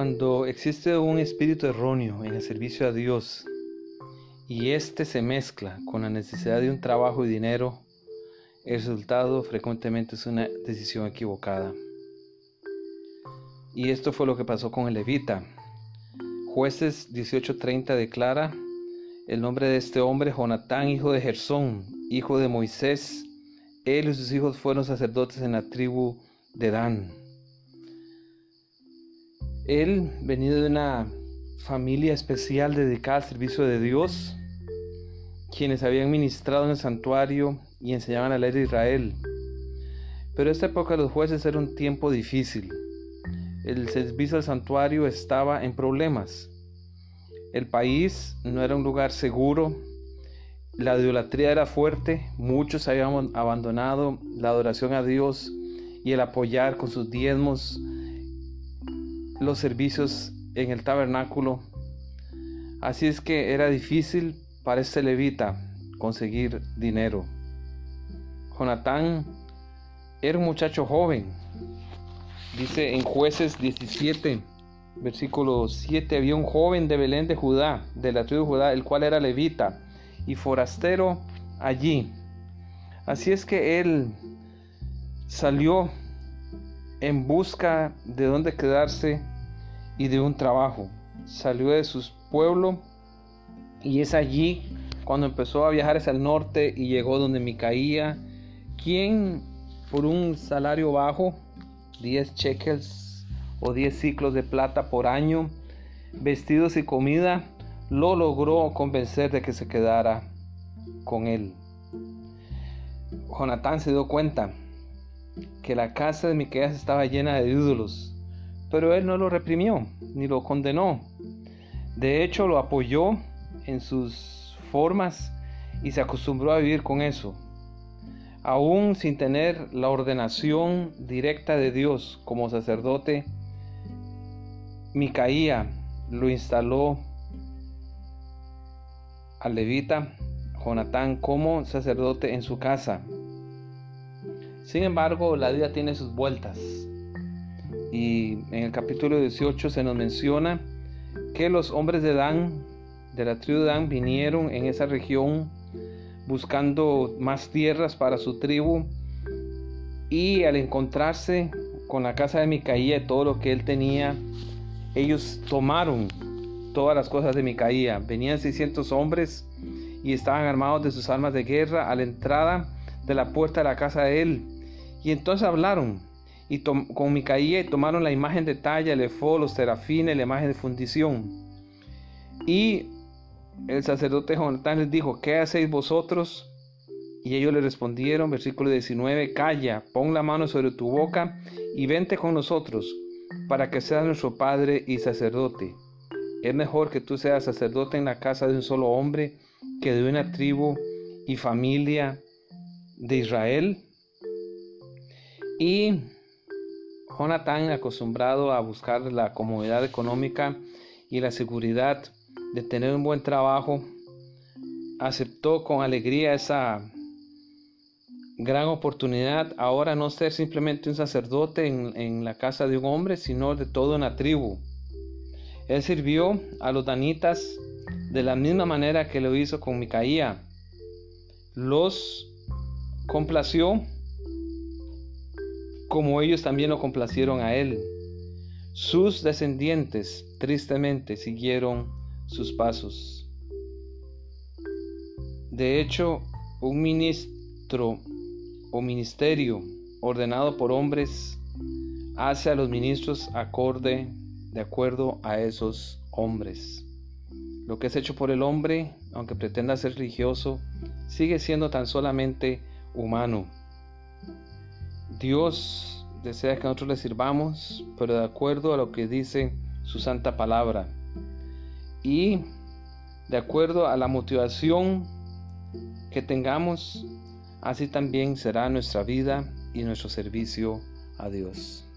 Cuando existe un espíritu erróneo en el servicio a Dios y éste se mezcla con la necesidad de un trabajo y dinero, el resultado frecuentemente es una decisión equivocada. Y esto fue lo que pasó con el levita. Jueces 18:30 declara el nombre de este hombre, Jonatán, hijo de Gersón, hijo de Moisés. Él y sus hijos fueron sacerdotes en la tribu de Dan. Él, venido de una familia especial dedicada al servicio de Dios, quienes habían ministrado en el santuario y enseñaban la ley de Israel. Pero esta época de los jueces era un tiempo difícil. El servicio al santuario estaba en problemas. El país no era un lugar seguro. La idolatría era fuerte. Muchos habían abandonado la adoración a Dios y el apoyar con sus diezmos los servicios en el tabernáculo. Así es que era difícil para este levita conseguir dinero. Jonatán era un muchacho joven. Dice en jueces 17, versículo 7, había un joven de Belén de Judá, de la tribu de Judá, el cual era levita y forastero allí. Así es que él salió en busca de dónde quedarse y de un trabajo. Salió de su pueblo y es allí cuando empezó a viajar hacia el norte y llegó donde Micaía, quien por un salario bajo, 10 shekels o 10 ciclos de plata por año, vestidos y comida, lo logró convencer de que se quedara con él. Jonatán se dio cuenta que la casa de Micaías estaba llena de ídolos pero él no lo reprimió ni lo condenó. De hecho, lo apoyó en sus formas y se acostumbró a vivir con eso. Aún sin tener la ordenación directa de Dios como sacerdote, Micaía lo instaló al levita Jonatán como sacerdote en su casa. Sin embargo, la vida tiene sus vueltas y en el capítulo 18 se nos menciona que los hombres de Dan, de la tribu de Dan, vinieron en esa región buscando más tierras para su tribu y al encontrarse con la casa de Micaía y todo lo que él tenía, ellos tomaron todas las cosas de Micaía. Venían 600 hombres y estaban armados de sus armas de guerra a la entrada de la puerta de la casa de él. Y entonces hablaron y con Micaía tomaron la imagen de talla, el efod, los serafines, la imagen de fundición. Y el sacerdote Jonatán les dijo, ¿qué hacéis vosotros? Y ellos le respondieron, versículo 19, calla, pon la mano sobre tu boca y vente con nosotros, para que seas nuestro padre y sacerdote. Es mejor que tú seas sacerdote en la casa de un solo hombre que de una tribu y familia de Israel. Y Jonathan, acostumbrado a buscar la comodidad económica y la seguridad de tener un buen trabajo, aceptó con alegría esa gran oportunidad ahora no ser simplemente un sacerdote en, la casa de un hombre, sino de toda una tribu. Él sirvió a los danitas de la misma manera que lo hizo con Micaía. Los complació como ellos también lo complacieron a él. Sus descendientes tristemente siguieron sus pasos. De hecho, un ministro o ministerio ordenado por hombres hace a los ministros acorde de acuerdo a esos hombres. Lo que es hecho por el hombre, aunque pretenda ser religioso, sigue siendo tan solamente humano. Dios desea que nosotros le sirvamos, pero de acuerdo a lo que dice su santa palabra. Y de acuerdo a la motivación que tengamos, así también será nuestra vida y nuestro servicio a Dios.